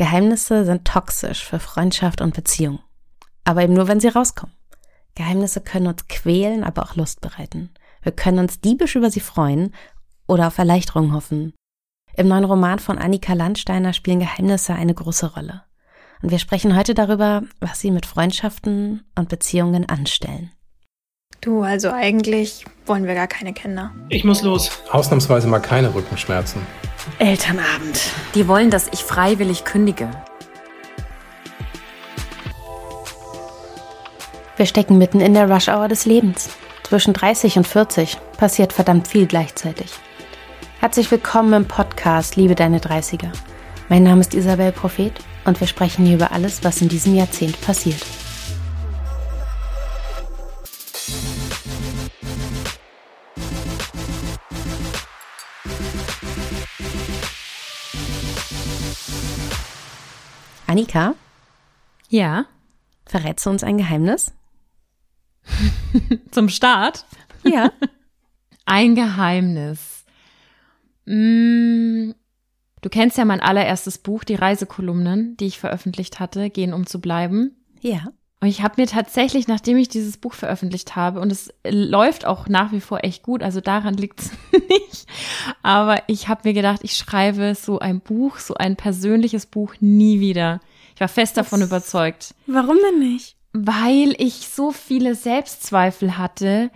Geheimnisse sind toxisch für Freundschaft und Beziehung. Aber eben nur, wenn sie rauskommen. Geheimnisse können uns quälen, aber auch Lust bereiten. Wir können uns diebisch über sie freuen oder auf Erleichterung hoffen. Im neuen Roman von Annika Landsteiner spielen Geheimnisse eine große Rolle. Und wir sprechen heute darüber, was sie mit Freundschaften und Beziehungen anstellen. Du, also eigentlich wollen wir gar keine Kinder. Ich muss los. Ausnahmsweise mal keine Rückenschmerzen. Elternabend. Die wollen, dass ich freiwillig kündige. Wir stecken mitten in der Rush-Hour des Lebens. Zwischen 30 und 40 passiert verdammt viel gleichzeitig. Herzlich willkommen im Podcast Liebe deine 30er. Mein Name ist Isabel Prophet und wir sprechen hier über alles, was in diesem Jahrzehnt passiert. Annika? Ja. Verrätst du uns ein Geheimnis? Zum Start? Ja. ein Geheimnis. Mm, du kennst ja mein allererstes Buch, die Reisekolumnen, die ich veröffentlicht hatte, Gehen um zu bleiben. Ja. Und ich habe mir tatsächlich, nachdem ich dieses Buch veröffentlicht habe, und es läuft auch nach wie vor echt gut, also daran liegt es nicht, aber ich habe mir gedacht, ich schreibe so ein Buch, so ein persönliches Buch nie wieder. Ich war fest davon überzeugt. Warum denn nicht? Weil ich so viele Selbstzweifel hatte,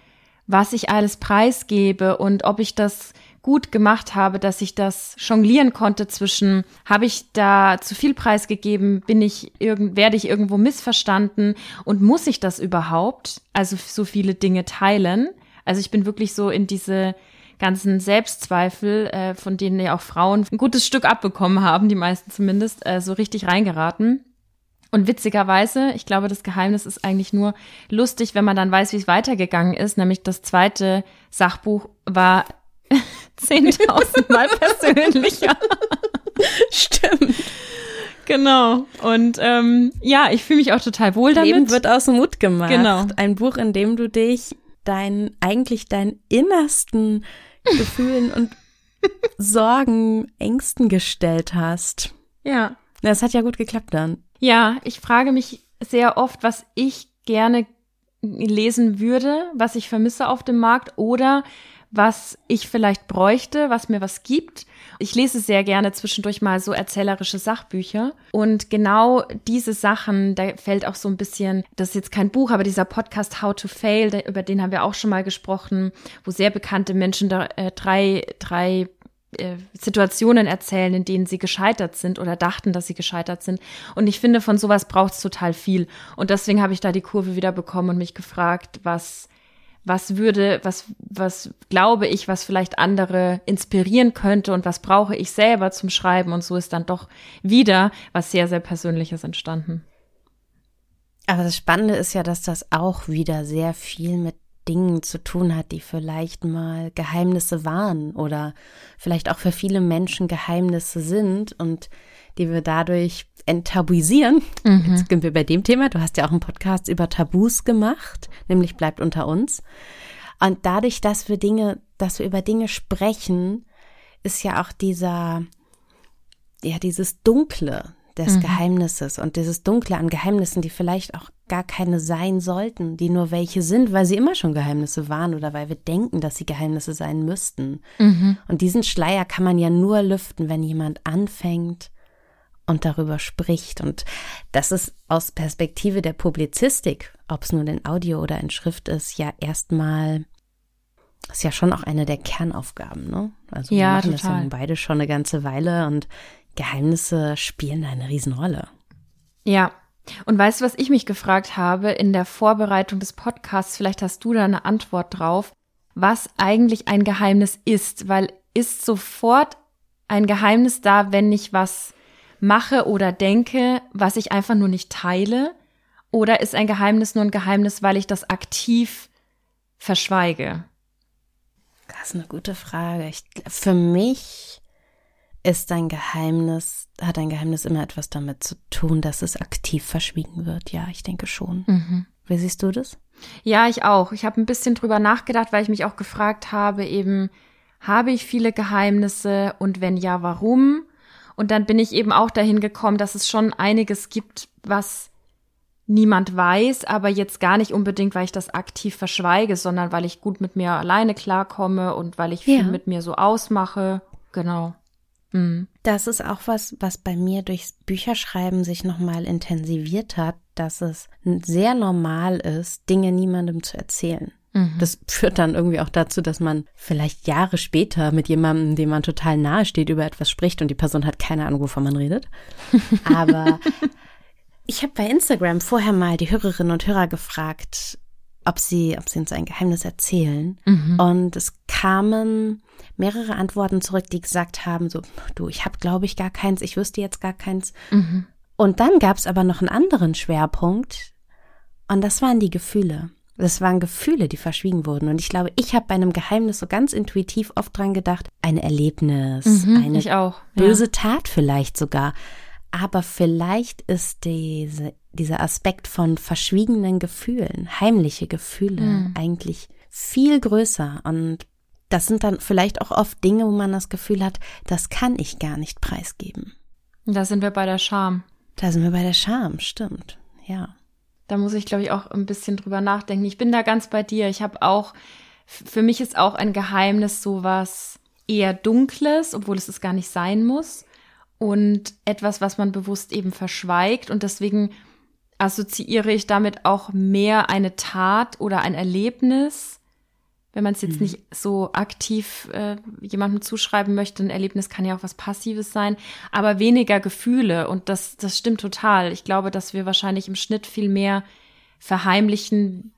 was ich alles preisgebe und ob ich das gut gemacht habe, dass ich das jonglieren konnte zwischen, habe ich da zu viel preisgegeben, bin ich irgend, werde ich irgendwo missverstanden und muss ich das überhaupt? Also so viele Dinge teilen. Also ich bin wirklich so in diese ganzen Selbstzweifel, äh, von denen ja auch Frauen ein gutes Stück abbekommen haben, die meisten zumindest, äh, so richtig reingeraten. Und witzigerweise, ich glaube, das Geheimnis ist eigentlich nur lustig, wenn man dann weiß, wie es weitergegangen ist. Nämlich das zweite Sachbuch war 10.000 Mal persönlicher. Stimmt. Genau. Und ähm, ja, ich fühle mich auch total wohl damit. Leben wird aus Mut gemacht. Genau. Ein Buch, in dem du dich dein, eigentlich deinen innersten Gefühlen und Sorgen, Ängsten gestellt hast. Ja. Das hat ja gut geklappt dann. Ja, ich frage mich sehr oft, was ich gerne lesen würde, was ich vermisse auf dem Markt oder was ich vielleicht bräuchte, was mir was gibt. Ich lese sehr gerne zwischendurch mal so erzählerische Sachbücher. Und genau diese Sachen, da fällt auch so ein bisschen, das ist jetzt kein Buch, aber dieser Podcast How to Fail, über den haben wir auch schon mal gesprochen, wo sehr bekannte Menschen da, äh, drei, drei äh, Situationen erzählen, in denen sie gescheitert sind oder dachten, dass sie gescheitert sind. Und ich finde, von sowas braucht es total viel. Und deswegen habe ich da die Kurve wieder bekommen und mich gefragt, was was würde, was, was glaube ich, was vielleicht andere inspirieren könnte und was brauche ich selber zum Schreiben und so ist dann doch wieder was sehr, sehr Persönliches entstanden. Aber das Spannende ist ja, dass das auch wieder sehr viel mit Dingen zu tun hat, die vielleicht mal Geheimnisse waren oder vielleicht auch für viele Menschen Geheimnisse sind und die wir dadurch enttabuisieren. Mhm. Jetzt sind wir bei dem Thema. Du hast ja auch einen Podcast über Tabus gemacht, nämlich bleibt unter uns. Und dadurch, dass wir Dinge, dass wir über Dinge sprechen, ist ja auch dieser, ja, dieses Dunkle des mhm. Geheimnisses und dieses Dunkle an Geheimnissen, die vielleicht auch gar keine sein sollten, die nur welche sind, weil sie immer schon Geheimnisse waren oder weil wir denken, dass sie Geheimnisse sein müssten. Mhm. Und diesen Schleier kann man ja nur lüften, wenn jemand anfängt, und darüber spricht. Und das ist aus Perspektive der Publizistik, ob es nun in Audio oder in Schrift ist, ja erstmal ist ja schon auch eine der Kernaufgaben, ne? Also ja, wir machen total. das ja beide schon eine ganze Weile und Geheimnisse spielen eine Riesenrolle. Ja. Und weißt du, was ich mich gefragt habe in der Vorbereitung des Podcasts? Vielleicht hast du da eine Antwort drauf, was eigentlich ein Geheimnis ist, weil ist sofort ein Geheimnis da, wenn ich was mache oder denke, was ich einfach nur nicht teile? Oder ist ein Geheimnis nur ein Geheimnis, weil ich das aktiv verschweige? Das ist eine gute Frage. Ich, für mich ist ein Geheimnis, hat ein Geheimnis immer etwas damit zu tun, dass es aktiv verschwiegen wird. Ja, ich denke schon. Mhm. Wie siehst du das? Ja, ich auch. Ich habe ein bisschen drüber nachgedacht, weil ich mich auch gefragt habe, eben, habe ich viele Geheimnisse und wenn ja, warum? Und dann bin ich eben auch dahin gekommen, dass es schon einiges gibt, was niemand weiß, aber jetzt gar nicht unbedingt, weil ich das aktiv verschweige, sondern weil ich gut mit mir alleine klarkomme und weil ich viel Ja. mit mir so ausmache. Genau. Mhm. Das ist auch was, was bei mir durchs Bücherschreiben sich nochmal intensiviert hat, dass es sehr normal ist, Dinge niemandem zu erzählen. Das führt dann irgendwie auch dazu, dass man vielleicht Jahre später mit jemandem, dem man total nahe steht, über etwas spricht und die Person hat keine Ahnung, wovon man redet. Aber ich habe bei Instagram vorher mal die Hörerinnen und Hörer gefragt, ob sie, ob sie uns ein Geheimnis erzählen. Und es kamen mehrere Antworten zurück, die gesagt haben, so, du, ich habe, glaube ich, gar keins, ich wüsste jetzt gar keins. Und dann gab es aber noch einen anderen Schwerpunkt und das waren die Gefühle. Das waren Gefühle, die verschwiegen wurden. Und ich glaube, ich habe bei einem Geheimnis so ganz intuitiv oft dran gedacht, ein Erlebnis, eine Mhm, ich auch. böse Tat vielleicht sogar. Aber vielleicht ist diese, dieser Aspekt von verschwiegenen Gefühlen, heimliche Gefühle, Mhm. eigentlich viel größer. Und das sind dann vielleicht auch oft Dinge, wo man das Gefühl hat, das kann ich gar nicht preisgeben. Ja. Da sind wir bei der Scham. Da sind wir bei der Scham, stimmt. Ja. Da muss ich, glaube ich, auch ein bisschen drüber nachdenken. Ich bin da ganz bei dir. Ich habe auch, für mich ist auch ein Geheimnis sowas eher Dunkles, obwohl es es gar nicht sein muss. Und etwas, was man bewusst eben verschweigt. Und deswegen assoziiere ich damit auch mehr eine Tat oder ein Erlebnis. Wenn man es jetzt nicht so aktiv äh, jemandem zuschreiben möchte, ein Erlebnis kann ja auch was Passives sein, aber weniger Gefühle. Und das, das stimmt total. Ich glaube, dass wir wahrscheinlich im Schnitt viel mehr verheimlichen,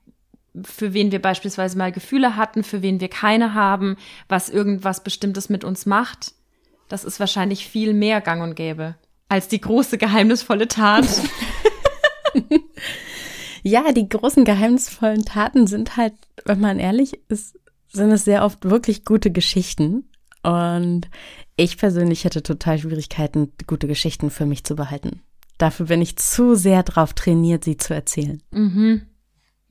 für wen wir beispielsweise mal Gefühle hatten, für wen wir keine haben, was irgendwas Bestimmtes mit uns macht. Das ist wahrscheinlich viel mehr gang und gäbe als die große geheimnisvolle Tat. Ja, die großen geheimnisvollen Taten sind halt, wenn man ehrlich ist, sind es sehr oft wirklich gute Geschichten. Und ich persönlich hätte total Schwierigkeiten, gute Geschichten für mich zu behalten. Dafür bin ich zu sehr drauf trainiert, sie zu erzählen.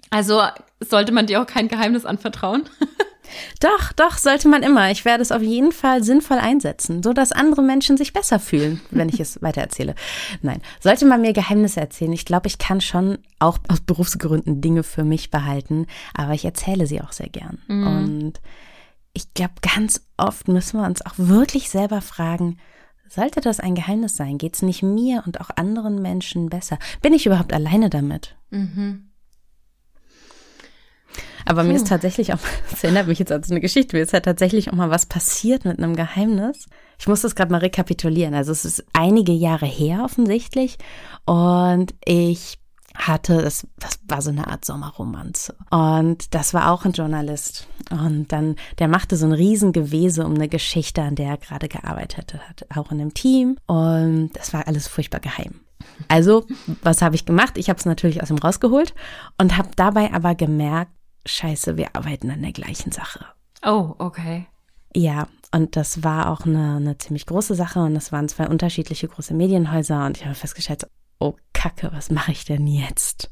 Also sollte man dir auch kein Geheimnis anvertrauen. Doch, doch, sollte man immer. Ich werde es auf jeden Fall sinnvoll einsetzen, so dass andere Menschen sich besser fühlen, wenn ich es weitererzähle. Nein, sollte man mir Geheimnisse erzählen. Ich glaube, ich kann schon auch aus Berufsgründen Dinge für mich behalten, aber ich erzähle sie auch sehr gern. Und ich glaube, ganz oft müssen wir uns auch wirklich selber fragen, sollte das ein Geheimnis sein? Geht es nicht mir und auch anderen Menschen besser? Bin ich überhaupt alleine damit? Aber mir ist tatsächlich auch, das erinnert mich jetzt an so eine Geschichte, mir ist halt tatsächlich auch mal was passiert mit einem Geheimnis. Ich muss das gerade mal rekapitulieren. Also es ist einige Jahre her offensichtlich und ich hatte, das, das war so eine Art Sommerromanze. Und das war auch ein Journalist. Und dann, der machte so ein Riesengewese um eine Geschichte, an der er gerade gearbeitet hat, auch in einem Team. Und das war alles furchtbar geheim. Also, was habe ich gemacht? Ich habe es natürlich aus ihm rausgeholt und habe dabei aber gemerkt, scheiße, wir arbeiten an der gleichen Sache. Oh, okay. Ja, und das war auch eine, eine ziemlich große Sache und das waren zwei unterschiedliche große Medienhäuser und ich habe festgestellt, oh Kacke, was mache ich denn jetzt?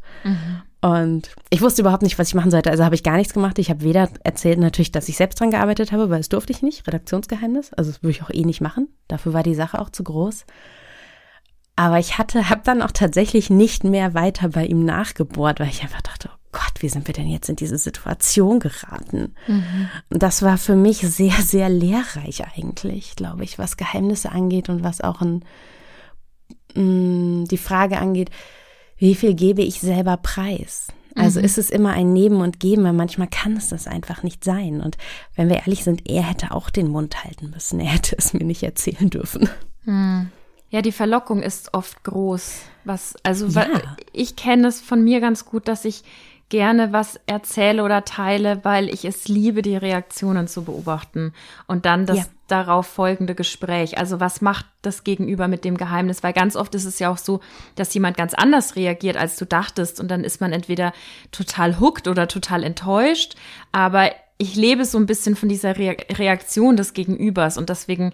Und ich wusste überhaupt nicht, was ich machen sollte, also habe ich gar nichts gemacht. Ich habe weder erzählt natürlich, dass ich selbst dran gearbeitet habe, weil das durfte ich nicht, Redaktionsgeheimnis, also das würde ich auch eh nicht machen. Dafür war die Sache auch zu groß. Aber ich hatte, habe dann auch tatsächlich nicht mehr weiter bei ihm nachgebohrt, weil ich einfach dachte, Gott, wie sind wir denn jetzt in diese Situation geraten? Und das war für mich sehr, sehr lehrreich eigentlich, glaube ich, was Geheimnisse angeht und was auch ein, mh, die Frage angeht, wie viel gebe ich selber preis? Also ist es immer ein Nehmen und Geben, weil manchmal kann es das einfach nicht sein. Und wenn wir ehrlich sind, er hätte auch den Mund halten müssen. Er hätte es mir nicht erzählen dürfen. Ja, die Verlockung ist oft groß. Was, also Ja. ich kenne es von mir ganz gut, dass ich gerne was erzähle oder teile, weil ich es liebe, die Reaktionen zu beobachten und dann das Ja. darauf folgende Gespräch. Also was macht das Gegenüber mit dem Geheimnis? Weil ganz oft ist es ja auch so, dass jemand ganz anders reagiert, als du dachtest und dann ist man entweder total hooked oder total enttäuscht. Aber ich lebe so ein bisschen von dieser Re Reaktion des Gegenübers und deswegen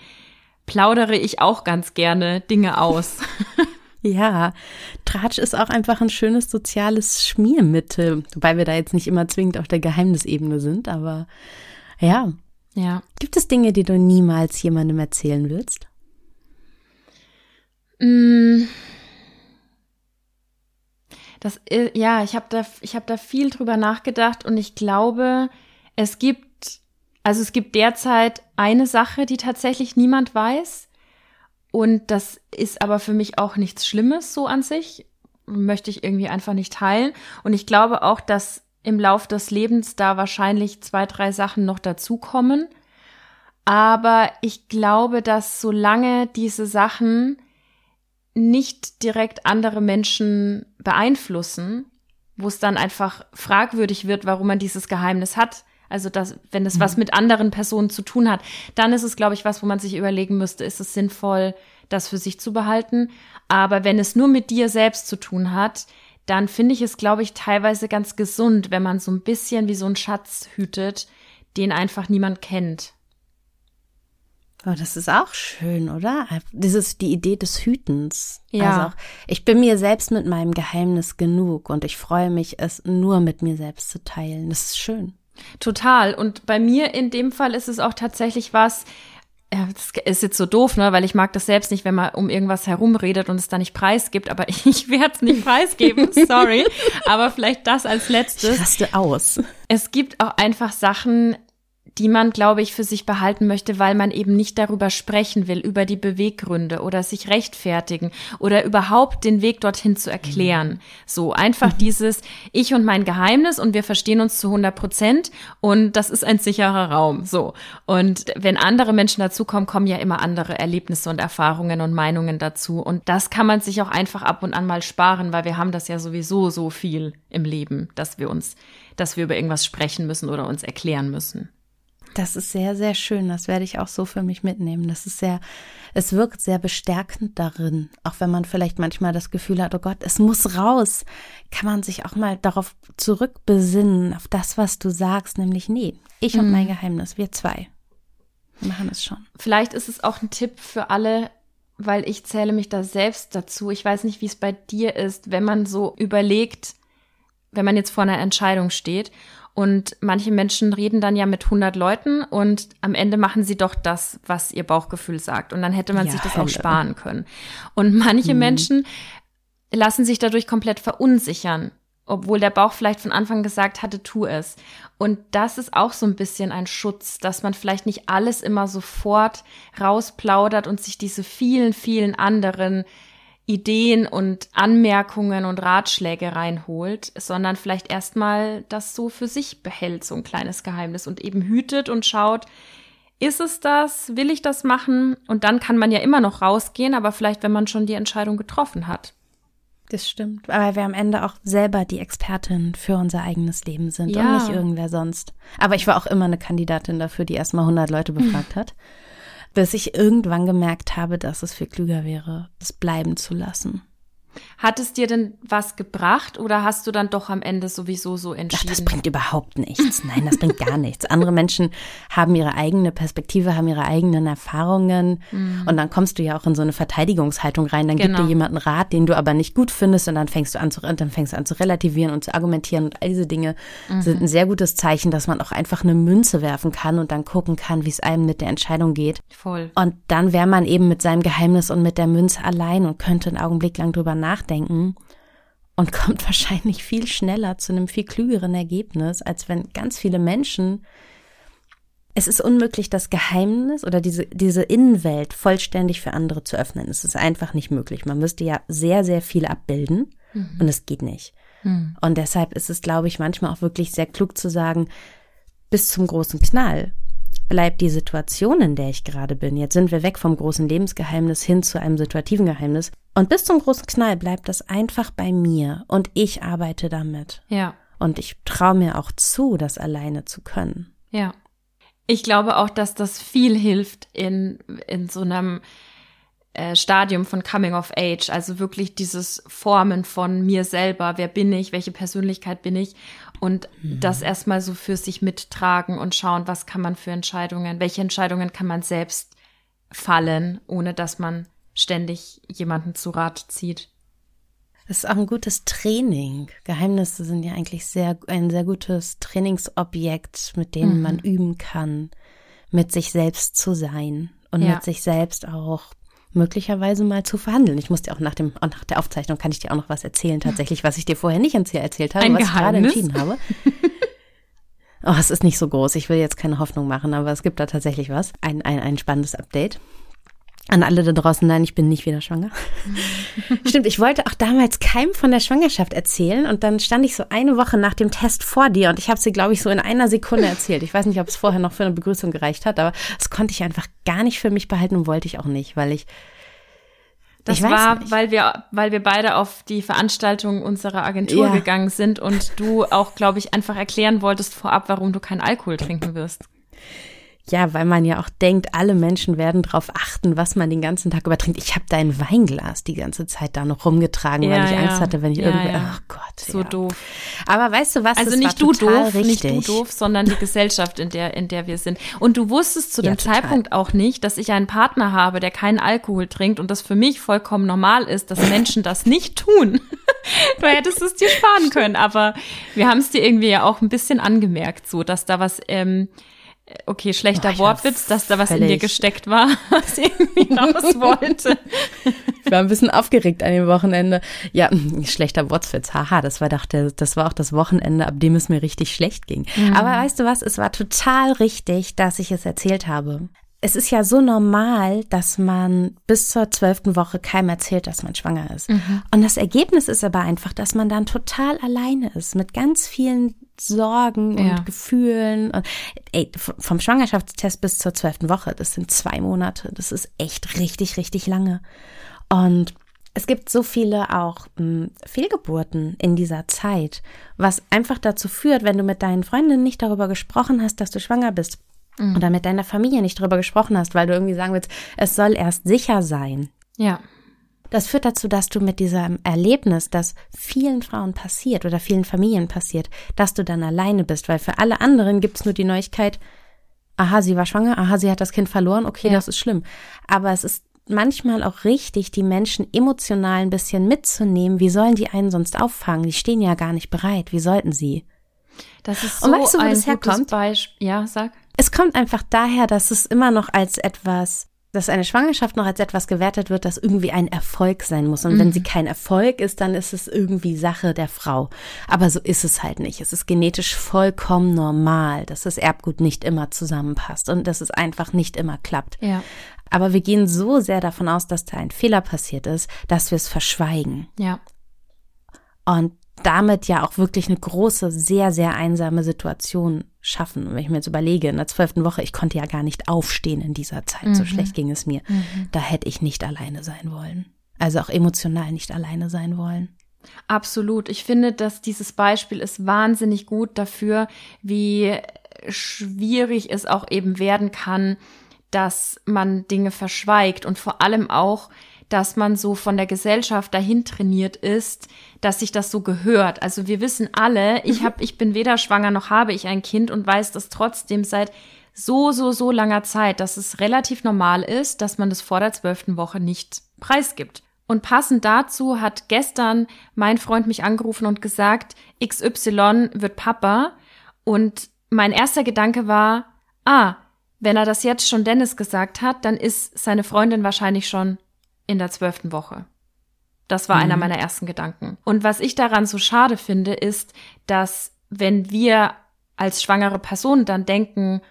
plaudere ich auch ganz gerne Dinge aus. Ja, Tratsch ist auch einfach ein schönes soziales Schmiermittel, wobei wir da jetzt nicht immer zwingend auf der Geheimnisebene sind, aber ja. ja. Gibt es Dinge, die du niemals jemandem erzählen willst? Mm. Das, äh, ja, ich habe da, ich habe da viel drüber nachgedacht und ich glaube, es gibt, also es gibt derzeit eine Sache, die tatsächlich niemand weiß. Und das ist aber für mich auch nichts Schlimmes so an sich. Möchte ich irgendwie einfach nicht teilen. Und ich glaube auch, dass im Lauf des Lebens da wahrscheinlich zwei, drei Sachen noch dazukommen. Aber ich glaube, dass solange diese Sachen nicht direkt andere Menschen beeinflussen, wo es dann einfach fragwürdig wird, warum man dieses Geheimnis hat. Also dass, wenn es mhm. was mit anderen Personen zu tun hat, dann ist es, glaube ich, was, wo man sich überlegen müsste, ist es sinnvoll, das für sich zu behalten. Aber wenn es nur mit dir selbst zu tun hat, dann finde ich es, glaube ich, teilweise ganz gesund, wenn man so ein bisschen wie so ein Schatz hütet, den einfach niemand kennt. Oh, das ist auch schön, oder? Das ist die Idee des Hütens. Ja. Also auch, ich bin mir selbst mit meinem Geheimnis genug und ich freue mich, es nur mit mir selbst zu teilen. Das ist schön. Total. Und bei mir in dem Fall ist es auch tatsächlich was, ja, das ist jetzt so doof, ne, weil ich mag das selbst nicht, wenn man um irgendwas herumredet und es da nicht preisgibt, aber ich werde es nicht preisgeben, sorry. aber vielleicht das als letztes. Ich raste aus. Es gibt auch einfach Sachen, die man, glaube ich, für sich behalten möchte, weil man eben nicht darüber sprechen will, über die Beweggründe oder sich rechtfertigen oder überhaupt den Weg dorthin zu erklären. So einfach mhm. dieses Ich und mein Geheimnis und wir verstehen uns zu 100 Prozent und das ist ein sicherer Raum. So. Und wenn andere Menschen dazukommen, kommen ja immer andere Erlebnisse und Erfahrungen und Meinungen dazu. Und das kann man sich auch einfach ab und an mal sparen, weil wir haben das ja sowieso so viel im Leben, dass wir uns, dass wir über irgendwas sprechen müssen oder uns erklären müssen. Das ist sehr, sehr schön. Das werde ich auch so für mich mitnehmen. Das ist sehr, es wirkt sehr bestärkend darin. Auch wenn man vielleicht manchmal das Gefühl hat, oh Gott, es muss raus, kann man sich auch mal darauf zurückbesinnen, auf das, was du sagst, nämlich nee, ich und mein mhm. Geheimnis, wir zwei machen es schon. Vielleicht ist es auch ein Tipp für alle, weil ich zähle mich da selbst dazu. Ich weiß nicht, wie es bei dir ist, wenn man so überlegt, wenn man jetzt vor einer Entscheidung steht und manche Menschen reden dann ja mit 100 Leuten und am Ende machen sie doch das, was ihr Bauchgefühl sagt. Und dann hätte man ja, sich das Hölle. auch sparen können. Und manche hm. Menschen lassen sich dadurch komplett verunsichern, obwohl der Bauch vielleicht von Anfang gesagt hatte, tu es. Und das ist auch so ein bisschen ein Schutz, dass man vielleicht nicht alles immer sofort rausplaudert und sich diese vielen, vielen anderen Ideen und Anmerkungen und Ratschläge reinholt, sondern vielleicht erstmal das so für sich behält, so ein kleines Geheimnis und eben hütet und schaut, ist es das? Will ich das machen? Und dann kann man ja immer noch rausgehen, aber vielleicht, wenn man schon die Entscheidung getroffen hat. Das stimmt, weil wir am Ende auch selber die Expertin für unser eigenes Leben sind ja. und nicht irgendwer sonst. Aber ich war auch immer eine Kandidatin dafür, die erstmal 100 Leute befragt hat bis ich irgendwann gemerkt habe, dass es viel klüger wäre, es bleiben zu lassen. Hat es dir denn was gebracht oder hast du dann doch am Ende sowieso so entschieden? Ach, das bringt überhaupt nichts. Nein, das bringt gar nichts. Andere Menschen haben ihre eigene Perspektive, haben ihre eigenen Erfahrungen mhm. und dann kommst du ja auch in so eine Verteidigungshaltung rein. Dann genau. gibt dir jemand einen Rat, den du aber nicht gut findest und dann fängst du an zu, dann fängst du an zu relativieren und zu argumentieren und all diese Dinge mhm. sind ein sehr gutes Zeichen, dass man auch einfach eine Münze werfen kann und dann gucken kann, wie es einem mit der Entscheidung geht. Voll. Und dann wäre man eben mit seinem Geheimnis und mit der Münze allein und könnte einen Augenblick lang drüber nachdenken und kommt wahrscheinlich viel schneller zu einem viel klügeren Ergebnis, als wenn ganz viele Menschen es ist unmöglich, das Geheimnis oder diese, diese Innenwelt vollständig für andere zu öffnen. Es ist einfach nicht möglich. Man müsste ja sehr, sehr viel abbilden mhm. und es geht nicht. Mhm. Und deshalb ist es, glaube ich, manchmal auch wirklich sehr klug zu sagen, bis zum großen Knall bleibt die Situation, in der ich gerade bin. Jetzt sind wir weg vom großen Lebensgeheimnis hin zu einem situativen Geheimnis. Und bis zum großen Knall bleibt das einfach bei mir und ich arbeite damit. Ja. Und ich traue mir auch zu, das alleine zu können. Ja. Ich glaube auch, dass das viel hilft in, in so einem äh, Stadium von Coming of Age, also wirklich dieses Formen von mir selber, wer bin ich, welche Persönlichkeit bin ich und mhm. das erstmal so für sich mittragen und schauen, was kann man für Entscheidungen, welche Entscheidungen kann man selbst fallen, ohne dass man ständig jemanden zu Rat zieht. Das ist auch ein gutes Training. Geheimnisse sind ja eigentlich sehr, ein sehr gutes Trainingsobjekt, mit dem mhm. man üben kann, mit sich selbst zu sein und ja. mit sich selbst auch möglicherweise mal zu verhandeln. Ich muss dir auch nach dem, auch nach der Aufzeichnung kann ich dir auch noch was erzählen, tatsächlich, was ich dir vorher nicht erzählt habe, Ein was ich gerade Geheimnis? entschieden habe. Oh, es ist nicht so groß. Ich will jetzt keine Hoffnung machen, aber es gibt da tatsächlich was. Ein, ein, ein spannendes Update. An alle da draußen, nein, ich bin nicht wieder schwanger. Stimmt, ich wollte auch damals keinem von der Schwangerschaft erzählen und dann stand ich so eine Woche nach dem Test vor dir und ich habe sie, glaube ich, so in einer Sekunde erzählt. Ich weiß nicht, ob es vorher noch für eine Begrüßung gereicht hat, aber das konnte ich einfach gar nicht für mich behalten und wollte ich auch nicht, weil ich Das ich war, nicht. weil wir, weil wir beide auf die Veranstaltung unserer Agentur Ja. gegangen sind und du auch, glaube ich, einfach erklären wolltest vorab, warum du keinen Alkohol trinken wirst. Ja, weil man ja auch denkt, alle Menschen werden darauf achten, was man den ganzen Tag über trinkt. Ich habe dein Weinglas die ganze Zeit da noch rumgetragen, Ja, weil ich ja. Angst hatte, wenn ich Ja, irgendwie, ach Gott. So doof. Aber weißt du was? Also das nicht du doof, richtig. nicht du doof, sondern die Gesellschaft, in der, in der wir sind. Und du wusstest zu dem. Zeitpunkt auch nicht, dass ich einen Partner habe, der keinen Alkohol trinkt und das für mich vollkommen normal ist, dass Menschen das nicht tun. du hättest es dir sparen können, aber wir haben es dir irgendwie ja auch ein bisschen angemerkt, so, dass da was, ähm, okay, schlechter war Wortwitz, dass da was in dir gesteckt war, was irgendwie raus wollte. Ich war ein bisschen aufgeregt an dem Wochenende. Ja, schlechter Wortwitz. Haha, das war doch der, das war auch das Wochenende, ab dem es mir richtig schlecht ging. Aber weißt du was? Es war total richtig, dass ich es erzählt habe. Es ist ja so normal, dass man bis zur zwölften Woche keinem erzählt, dass man schwanger ist. Und das Ergebnis ist aber einfach, dass man dann total alleine ist mit ganz vielen Sorgen und Ja. Gefühlen. Und, ey, vom Schwangerschaftstest bis zur zwölften Woche, das sind zwei Monate. Das ist echt richtig, richtig lange. Und es gibt so viele auch mh, Fehlgeburten in dieser Zeit, was einfach dazu führt, wenn du mit deinen Freundinnen nicht darüber gesprochen hast, dass du schwanger bist oder mit deiner Familie nicht darüber gesprochen hast, weil du irgendwie sagen willst, es soll erst sicher sein. Ja. Das führt dazu, dass du mit diesem Erlebnis, das vielen Frauen passiert oder vielen Familien passiert, dass du dann alleine bist, weil für alle anderen gibt's nur die Neuigkeit, aha, sie war schwanger, aha, sie hat das Kind verloren, okay, Ja. das ist schlimm. Aber es ist manchmal auch richtig, die Menschen emotional ein bisschen mitzunehmen. Wie sollen die einen sonst auffangen? Die stehen ja gar nicht bereit. Wie sollten sie? Das ist Und so weißt du, wo ein das herkommt? Beispiel. Ja, sag. Es kommt einfach daher, dass es immer noch als etwas, dass eine Schwangerschaft noch als etwas gewertet wird, das irgendwie ein Erfolg sein muss. Und wenn sie kein Erfolg ist, dann ist es irgendwie Sache der Frau. Aber so ist es halt nicht. Es ist genetisch vollkommen normal, dass das Erbgut nicht immer zusammenpasst und dass es einfach nicht immer klappt. Ja. Aber wir gehen so sehr davon aus, dass da ein Fehler passiert ist, dass wir es verschweigen. Ja. Und damit ja auch wirklich eine große, sehr, sehr einsame Situation schaffen. Und wenn ich mir jetzt überlege, in der zwölften Woche, ich konnte ja gar nicht aufstehen in dieser Zeit, so schlecht ging es mir. Da hätte ich nicht alleine sein wollen. Also auch emotional nicht alleine sein wollen. Absolut. Ich finde, dass dieses Beispiel ist wahnsinnig gut dafür, wie schwierig es auch eben werden kann, dass man Dinge verschweigt und vor allem auch, dass man so von der Gesellschaft dahin trainiert ist, dass sich das so gehört. Also wir wissen alle, ich hab, ich bin weder schwanger noch habe ich ein Kind und weiß das trotzdem seit so, so, so langer Zeit, dass es relativ normal ist, dass man das vor der zwölften Woche nicht preisgibt. Und passend dazu hat gestern mein Freund mich angerufen und gesagt, XY wird Papa. Und mein erster Gedanke war, ah, wenn er das jetzt schon Dennis gesagt hat, dann ist seine Freundin wahrscheinlich schon in der zwölften Woche. Das war einer meiner ersten Gedanken. Und was ich daran so schade finde, ist, dass wenn wir als schwangere Person dann denken,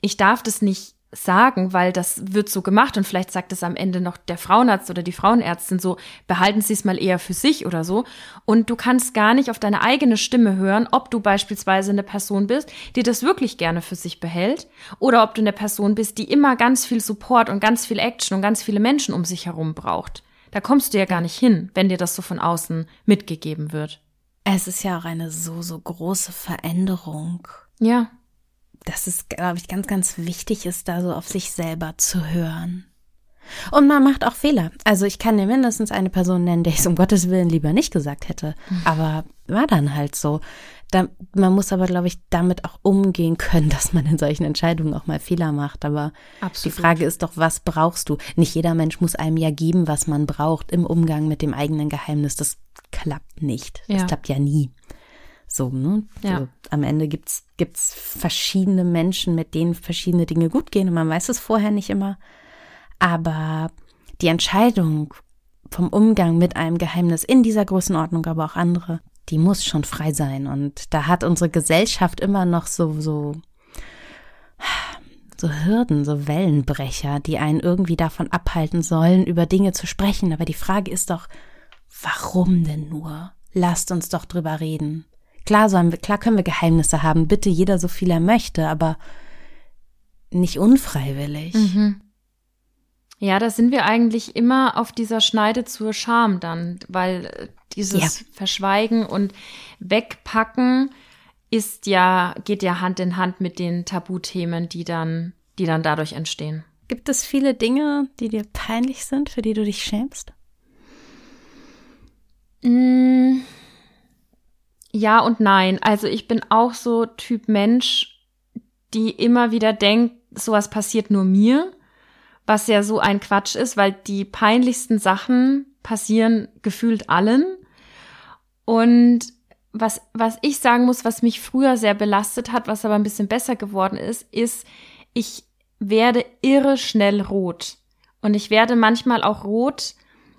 ich darf das nicht sagen, weil das wird so gemacht und vielleicht sagt es am Ende noch der Frauenarzt oder die Frauenärztin so, behalten Sie es mal eher für sich oder so. Und du kannst gar nicht auf deine eigene Stimme hören, ob du beispielsweise eine Person bist, die das wirklich gerne für sich behält oder ob du eine Person bist, die immer ganz viel Support und ganz viel Action und ganz viele Menschen um sich herum braucht. Da kommst du ja gar nicht hin, wenn dir das so von außen mitgegeben wird. Es ist ja auch eine so, so große Veränderung. Ja, dass es, glaube ich, ganz, ganz wichtig ist, da so auf sich selber zu hören. Und man macht auch Fehler. Also ich kann dir mindestens eine Person nennen, der ich es um Gottes Willen lieber nicht gesagt hätte. Aber war dann halt so. Da, man muss aber, glaube ich, damit auch umgehen können, dass man in solchen Entscheidungen auch mal Fehler macht. Aber Absolut. die Frage ist doch, was brauchst du? Nicht jeder Mensch muss einem ja geben, was man braucht im Umgang mit dem eigenen Geheimnis. Das klappt nicht. Das Ja. klappt ja nie. So, ne? Ja. So, am Ende gibt's gibt's verschiedene Menschen, mit denen verschiedene Dinge gut gehen und man weiß es vorher nicht immer. Aber die Entscheidung vom Umgang mit einem Geheimnis in dieser Größenordnung, aber auch andere, die muss schon frei sein. Und da hat unsere Gesellschaft immer noch so, so, so Hürden, so Wellenbrecher, die einen irgendwie davon abhalten sollen, über Dinge zu sprechen. Aber die Frage ist doch, warum denn nur? Lasst uns doch drüber reden. Klar, sollen wir, klar können wir Geheimnisse haben, bitte jeder so viel er möchte, aber nicht unfreiwillig. Mhm. Ja, da sind wir eigentlich immer auf dieser Schneide zur Scham dann, weil äh, dieses ja. Verschweigen und Wegpacken ist ja, geht ja Hand in Hand mit den Tabuthemen, die dann, die dann dadurch entstehen. Gibt es viele Dinge, die dir peinlich sind, für die du dich schämst? Mm, ja und nein. Also ich bin auch so Typ Mensch, die immer wieder denkt, sowas passiert nur mir was ja so ein Quatsch ist, weil die peinlichsten Sachen passieren gefühlt allen. Und was, was ich sagen muss, was mich früher sehr belastet hat, was aber ein bisschen besser geworden ist, ist, ich werde irre schnell rot. Und ich werde manchmal auch rot,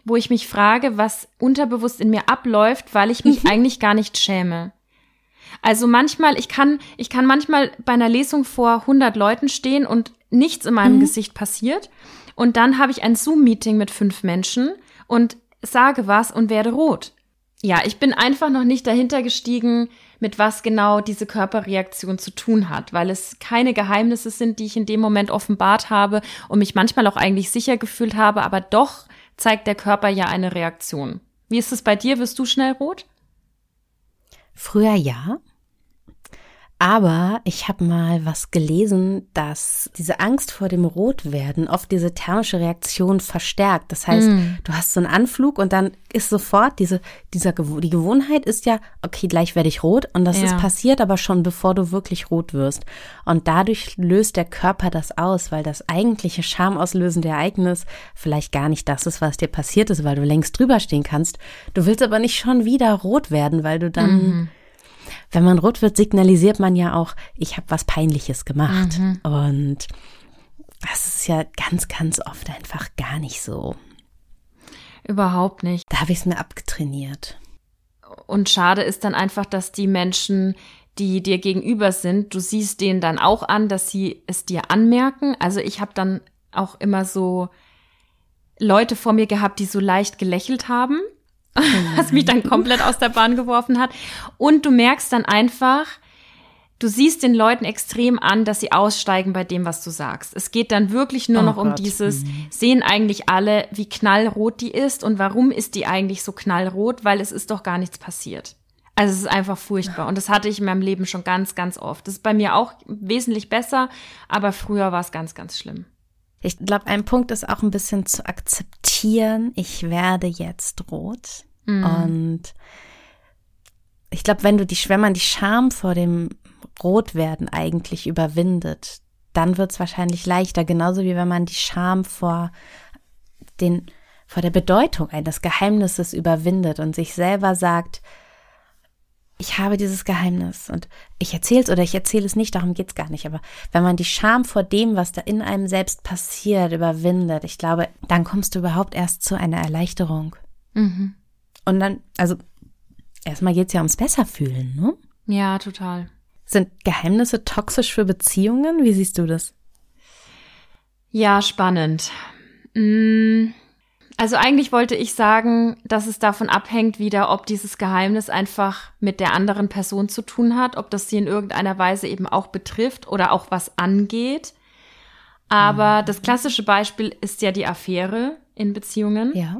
wo ich mich frage, was unterbewusst in mir abläuft, weil ich mich eigentlich gar nicht schäme. Also manchmal, ich kann, ich kann manchmal bei einer Lesung vor 100 Leuten stehen und nichts in meinem mhm. Gesicht passiert. Und dann habe ich ein Zoom-Meeting mit fünf Menschen und sage was und werde rot. Ja, ich bin einfach noch nicht dahinter gestiegen, mit was genau diese Körperreaktion zu tun hat, weil es keine Geheimnisse sind, die ich in dem Moment offenbart habe und mich manchmal auch eigentlich sicher gefühlt habe, aber doch zeigt der Körper ja eine Reaktion. Wie ist es bei dir? Wirst du schnell rot? Früher ja. Aber ich habe mal was gelesen, dass diese Angst vor dem Rotwerden oft diese thermische Reaktion verstärkt. Das heißt, mm. du hast so einen Anflug und dann ist sofort diese, dieser, die Gewohnheit ist ja, okay, gleich werde ich rot und das ja. ist passiert aber schon bevor du wirklich rot wirst. Und dadurch löst der Körper das aus, weil das eigentliche schamauslösende Ereignis vielleicht gar nicht das ist, was dir passiert ist, weil du längst drüber stehen kannst. Du willst aber nicht schon wieder rot werden, weil du dann mm wenn man rot wird, signalisiert man ja auch, ich habe was Peinliches gemacht. Mhm. Und das ist ja ganz, ganz oft einfach gar nicht so. Überhaupt nicht. Da habe ich es mir abgetrainiert. Und schade ist dann einfach, dass die Menschen, die dir gegenüber sind, du siehst denen dann auch an, dass sie es dir anmerken. Also ich habe dann auch immer so Leute vor mir gehabt, die so leicht gelächelt haben was mich dann komplett aus der Bahn geworfen hat. Und du merkst dann einfach, du siehst den Leuten extrem an, dass sie aussteigen bei dem, was du sagst. Es geht dann wirklich nur oh noch Gott. um dieses, mhm. sehen eigentlich alle, wie knallrot die ist und warum ist die eigentlich so knallrot, weil es ist doch gar nichts passiert. Also es ist einfach furchtbar. Und das hatte ich in meinem Leben schon ganz, ganz oft. Das ist bei mir auch wesentlich besser, aber früher war es ganz, ganz schlimm. Ich glaube, ein Punkt ist auch ein bisschen zu akzeptieren, ich werde jetzt rot. Mhm. Und ich glaube, wenn du die, wenn man die Scham vor dem Rotwerden eigentlich überwindet, dann wird es wahrscheinlich leichter, genauso wie wenn man die Scham vor den, vor der Bedeutung eines Geheimnisses überwindet und sich selber sagt, ich habe dieses Geheimnis und ich erzähle es oder ich erzähle es nicht, darum geht es gar nicht. Aber wenn man die Scham vor dem, was da in einem selbst passiert, überwindet, ich glaube, dann kommst du überhaupt erst zu einer Erleichterung. Mhm. Und dann, also erstmal geht es ja ums Besserfühlen, ne? Ja, total. Sind Geheimnisse toxisch für Beziehungen? Wie siehst du das? Ja, spannend. Mm, also eigentlich wollte ich sagen, dass es davon abhängt wieder, ob dieses Geheimnis einfach mit der anderen Person zu tun hat, ob das sie in irgendeiner Weise eben auch betrifft oder auch was angeht. Aber mhm. das klassische Beispiel ist ja die Affäre in Beziehungen. Ja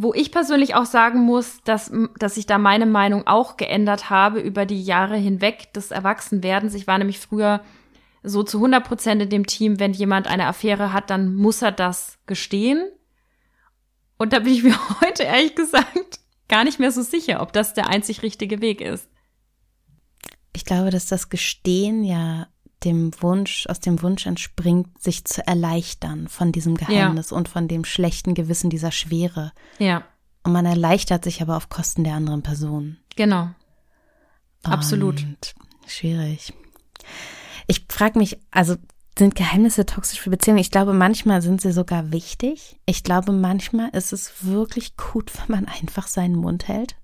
wo ich persönlich auch sagen muss, dass, dass ich da meine Meinung auch geändert habe über die Jahre hinweg des Erwachsenwerdens. Ich war nämlich früher so zu 100 Prozent in dem Team, wenn jemand eine Affäre hat, dann muss er das gestehen. Und da bin ich mir heute ehrlich gesagt gar nicht mehr so sicher, ob das der einzig richtige Weg ist. Ich glaube, dass das Gestehen ja dem Wunsch, aus dem Wunsch entspringt, sich zu erleichtern von diesem Geheimnis ja. und von dem schlechten Gewissen dieser Schwere. Ja. Und man erleichtert sich aber auf Kosten der anderen Person. Genau. Absolut. Und schwierig. Ich frage mich, also Sind Geheimnisse toxisch für Beziehungen? Ich glaube, manchmal sind sie sogar wichtig. Ich glaube, manchmal ist es wirklich gut, wenn man einfach seinen Mund hält.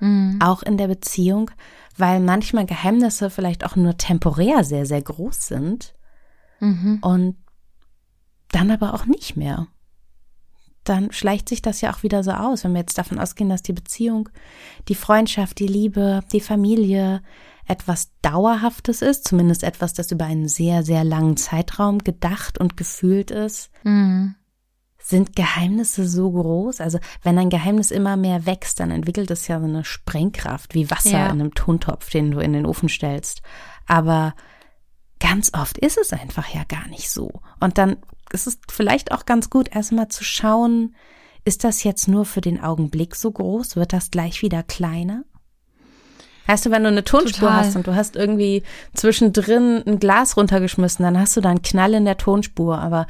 Mhm. Auch in der Beziehung, weil manchmal Geheimnisse vielleicht auch nur temporär sehr, sehr groß sind. Mhm. Und dann aber auch nicht mehr. Dann schleicht sich das ja auch wieder so aus, wenn wir jetzt davon ausgehen, dass die Beziehung, die Freundschaft, die Liebe, die Familie, etwas Dauerhaftes ist, zumindest etwas, das über einen sehr, sehr langen Zeitraum gedacht und gefühlt ist. Mhm. Sind Geheimnisse so groß? Also wenn ein Geheimnis immer mehr wächst, dann entwickelt es ja so eine Sprengkraft, wie Wasser ja. in einem Tontopf, den du in den Ofen stellst. Aber ganz oft ist es einfach ja gar nicht so. Und dann ist es vielleicht auch ganz gut, erstmal zu schauen, ist das jetzt nur für den Augenblick so groß? Wird das gleich wieder kleiner? Weißt du, wenn du eine Tonspur Total. hast und du hast irgendwie zwischendrin ein Glas runtergeschmissen, dann hast du da einen Knall in der Tonspur, aber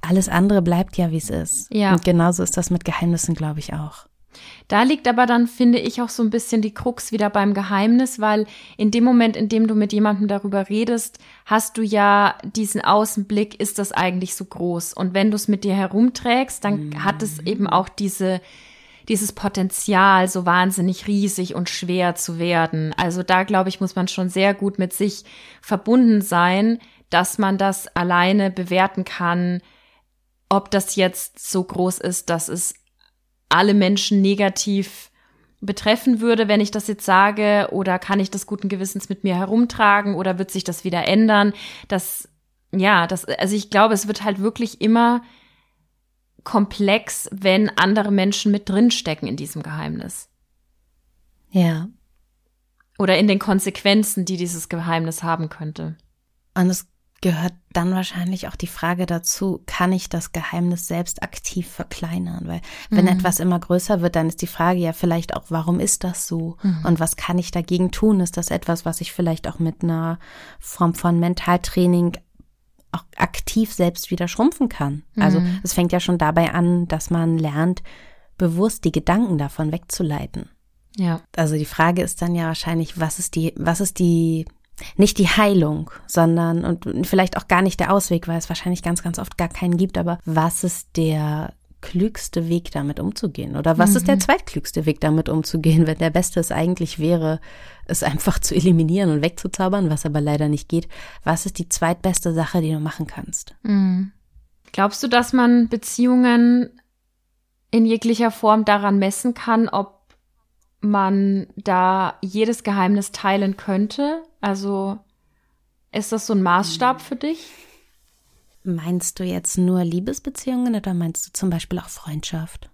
alles andere bleibt ja, wie es ist. Ja. Und genauso ist das mit Geheimnissen, glaube ich, auch. Da liegt aber dann, finde ich, auch so ein bisschen die Krux wieder beim Geheimnis, weil in dem Moment, in dem du mit jemandem darüber redest, hast du ja diesen Außenblick, ist das eigentlich so groß? Und wenn du es mit dir herumträgst, dann mhm. hat es eben auch diese, dieses Potenzial, so wahnsinnig riesig und schwer zu werden. Also da, glaube ich, muss man schon sehr gut mit sich verbunden sein, dass man das alleine bewerten kann, ob das jetzt so groß ist, dass es alle Menschen negativ betreffen würde, wenn ich das jetzt sage, oder kann ich das guten Gewissens mit mir herumtragen oder wird sich das wieder ändern? Das, ja, das, also ich glaube, es wird halt wirklich immer komplex, wenn andere Menschen mit drinstecken in diesem Geheimnis. Ja. Oder in den Konsequenzen, die dieses Geheimnis haben könnte. Und es gehört dann wahrscheinlich auch die Frage dazu, kann ich das Geheimnis selbst aktiv verkleinern? Weil wenn mhm. etwas immer größer wird, dann ist die Frage ja vielleicht auch, warum ist das so? Mhm. Und was kann ich dagegen tun? Ist das etwas, was ich vielleicht auch mit einer Form von Mentaltraining auch aktiv selbst wieder schrumpfen kann. Also mhm. es fängt ja schon dabei an, dass man lernt, bewusst die Gedanken davon wegzuleiten. Ja. Also die Frage ist dann ja wahrscheinlich, was ist die, was ist die, nicht die Heilung, sondern und vielleicht auch gar nicht der Ausweg, weil es wahrscheinlich ganz, ganz oft gar keinen gibt, aber was ist der klügste Weg damit umzugehen? Oder was mhm. ist der mhm. zweitklügste Weg damit umzugehen, wenn der beste es eigentlich wäre, es einfach zu eliminieren und wegzuzaubern, was aber leider nicht geht? Was ist die zweitbeste Sache, die du machen kannst? Mhm. Glaubst du, dass man Beziehungen in jeglicher Form daran messen kann, ob man da jedes Geheimnis teilen könnte? Also ist das so ein Maßstab für dich? Meinst du jetzt nur Liebesbeziehungen oder meinst du zum Beispiel auch Freundschaft?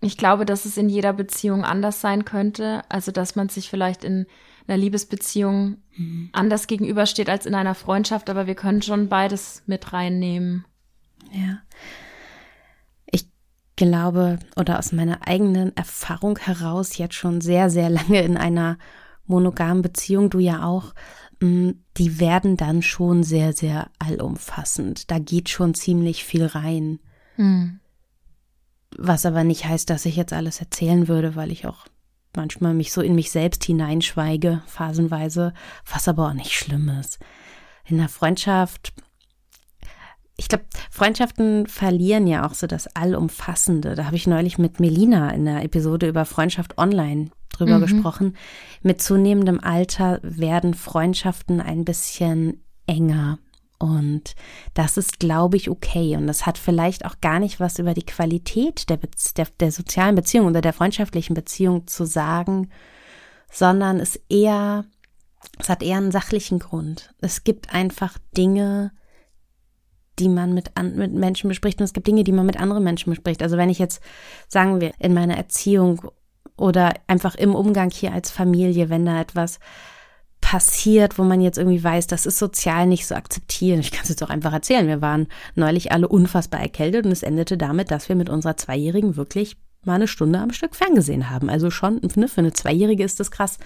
Ich glaube, dass es in jeder Beziehung anders sein könnte. Also, dass man sich vielleicht in einer Liebesbeziehung mhm. anders gegenübersteht als in einer Freundschaft, aber wir können schon beides mit reinnehmen. Ja. Ich glaube, oder aus meiner eigenen Erfahrung heraus, jetzt schon sehr, sehr lange in einer monogamen Beziehung, du ja auch, Mm, die werden dann schon sehr, sehr allumfassend. Da geht schon ziemlich viel rein. Mhm. Was aber nicht heißt, dass ich jetzt alles erzählen würde, weil ich auch manchmal mich so in mich selbst hineinschweige, phasenweise, was aber auch nicht schlimm ist. In der Freundschaft, ich glaube, Freundschaften verlieren ja auch so das Allumfassende. Da habe ich neulich mit Melina in der Episode über Freundschaft online drüber mhm. gesprochen. Mit zunehmendem Alter werden Freundschaften ein bisschen enger. Und das ist, glaube ich, okay. Und das hat vielleicht auch gar nicht was über die Qualität der, der, der sozialen Beziehung oder der freundschaftlichen Beziehung zu sagen, sondern es eher, es hat eher einen sachlichen Grund. Es gibt einfach Dinge, die man mit, an, mit Menschen bespricht und es gibt Dinge, die man mit anderen Menschen bespricht. Also wenn ich jetzt, sagen wir, in meiner Erziehung oder einfach im Umgang hier als Familie, wenn da etwas passiert, wo man jetzt irgendwie weiß, das ist sozial nicht so akzeptiert. Ich kann es jetzt auch einfach erzählen. Wir waren neulich alle unfassbar erkältet und es endete damit, dass wir mit unserer Zweijährigen wirklich mal eine Stunde am Stück ferngesehen haben. Also schon, ne, für eine Zweijährige ist das krass.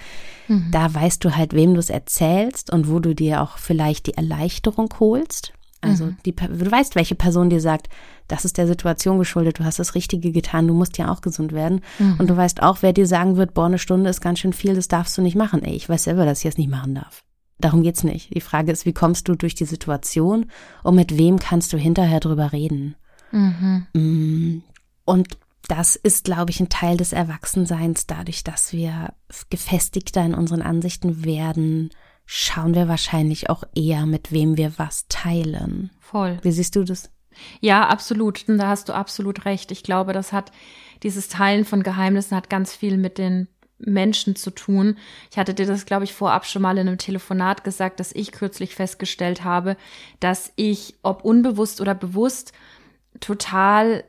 Mhm. Da weißt du halt, wem du es erzählst und wo du dir auch vielleicht die Erleichterung holst. Also mhm. die, du weißt, welche Person dir sagt, das ist der Situation geschuldet, du hast das Richtige getan, du musst ja auch gesund werden. Mhm. Und du weißt auch, wer dir sagen wird, boah, eine Stunde ist ganz schön viel, das darfst du nicht machen. Ey, ich weiß selber, dass ich das nicht machen darf. Darum geht's nicht. Die Frage ist, wie kommst du durch die Situation und mit wem kannst du hinterher drüber reden? Mhm. Mm. Und das ist, glaube ich, ein Teil des Erwachsenseins. Dadurch, dass wir gefestigter in unseren Ansichten werden, schauen wir wahrscheinlich auch eher, mit wem wir was teilen. Voll. Wie siehst du das? Ja, absolut. Da hast du absolut recht. Ich glaube, das hat dieses Teilen von Geheimnissen hat ganz viel mit den Menschen zu tun. Ich hatte dir das, glaube ich, vorab schon mal in einem Telefonat gesagt, dass ich kürzlich festgestellt habe, dass ich, ob unbewusst oder bewusst, total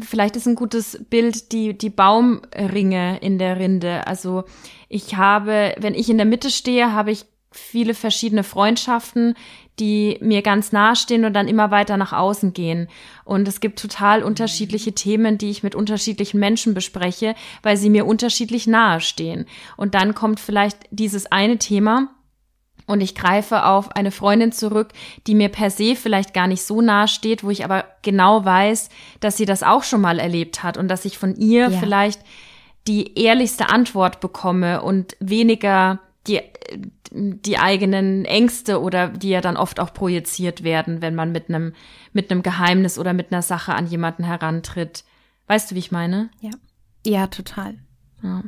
vielleicht ist ein gutes Bild die, die Baumringe in der Rinde. Also ich habe, wenn ich in der Mitte stehe, habe ich viele verschiedene Freundschaften, die mir ganz nahe stehen und dann immer weiter nach außen gehen. Und es gibt total unterschiedliche Themen, die ich mit unterschiedlichen Menschen bespreche, weil sie mir unterschiedlich nahe stehen. Und dann kommt vielleicht dieses eine Thema, und ich greife auf eine Freundin zurück, die mir per se vielleicht gar nicht so nahe steht, wo ich aber genau weiß, dass sie das auch schon mal erlebt hat und dass ich von ihr ja. vielleicht die ehrlichste Antwort bekomme und weniger die, die eigenen Ängste oder die ja dann oft auch projiziert werden, wenn man mit einem, mit einem Geheimnis oder mit einer Sache an jemanden herantritt. Weißt du, wie ich meine? Ja. Ja, total. Ja.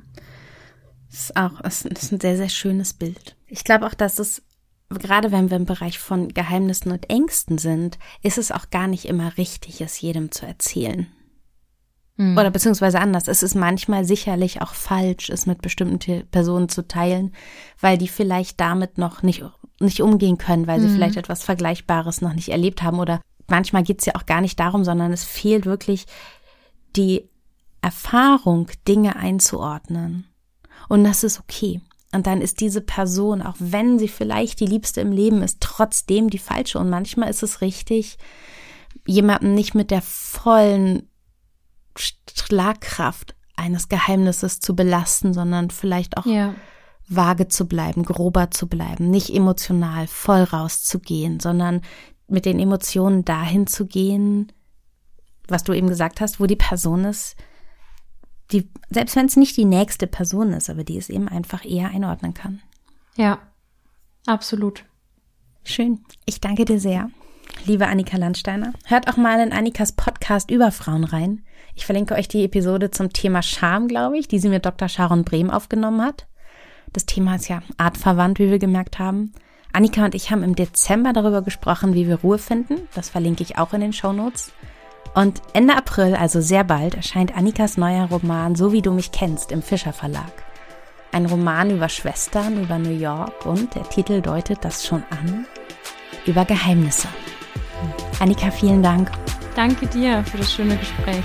Das ist auch das ist ein sehr, sehr schönes Bild. Ich glaube auch, dass es, gerade wenn wir im Bereich von Geheimnissen und Ängsten sind, ist es auch gar nicht immer richtig, es jedem zu erzählen. Hm. Oder beziehungsweise anders. Es ist manchmal sicherlich auch falsch, es mit bestimmten Personen zu teilen, weil die vielleicht damit noch nicht, nicht umgehen können, weil sie hm. vielleicht etwas Vergleichbares noch nicht erlebt haben. Oder manchmal geht es ja auch gar nicht darum, sondern es fehlt wirklich die Erfahrung, Dinge einzuordnen. Und das ist okay. Und dann ist diese Person, auch wenn sie vielleicht die Liebste im Leben ist, trotzdem die falsche. Und manchmal ist es richtig, jemanden nicht mit der vollen Schlagkraft eines Geheimnisses zu belasten, sondern vielleicht auch ja. vage zu bleiben, grober zu bleiben, nicht emotional voll rauszugehen, sondern mit den Emotionen dahin zu gehen, was du eben gesagt hast, wo die Person ist, die, selbst wenn es nicht die nächste Person ist, aber die es eben einfach eher einordnen kann. Ja, absolut. Schön. Ich danke dir sehr, liebe Annika Landsteiner. Hört auch mal in Annikas Podcast über Frauen rein. Ich verlinke euch die Episode zum Thema Scham, glaube ich, die sie mit Dr. Sharon Brehm aufgenommen hat. Das Thema ist ja artverwandt, wie wir gemerkt haben. Annika und ich haben im Dezember darüber gesprochen, wie wir Ruhe finden. Das verlinke ich auch in den Show Notes. Und Ende April, also sehr bald, erscheint Annikas neuer Roman So wie du mich kennst im Fischer Verlag. Ein Roman über Schwestern, über New York und der Titel deutet das schon an, über Geheimnisse. Annika, vielen Dank. Danke dir für das schöne Gespräch.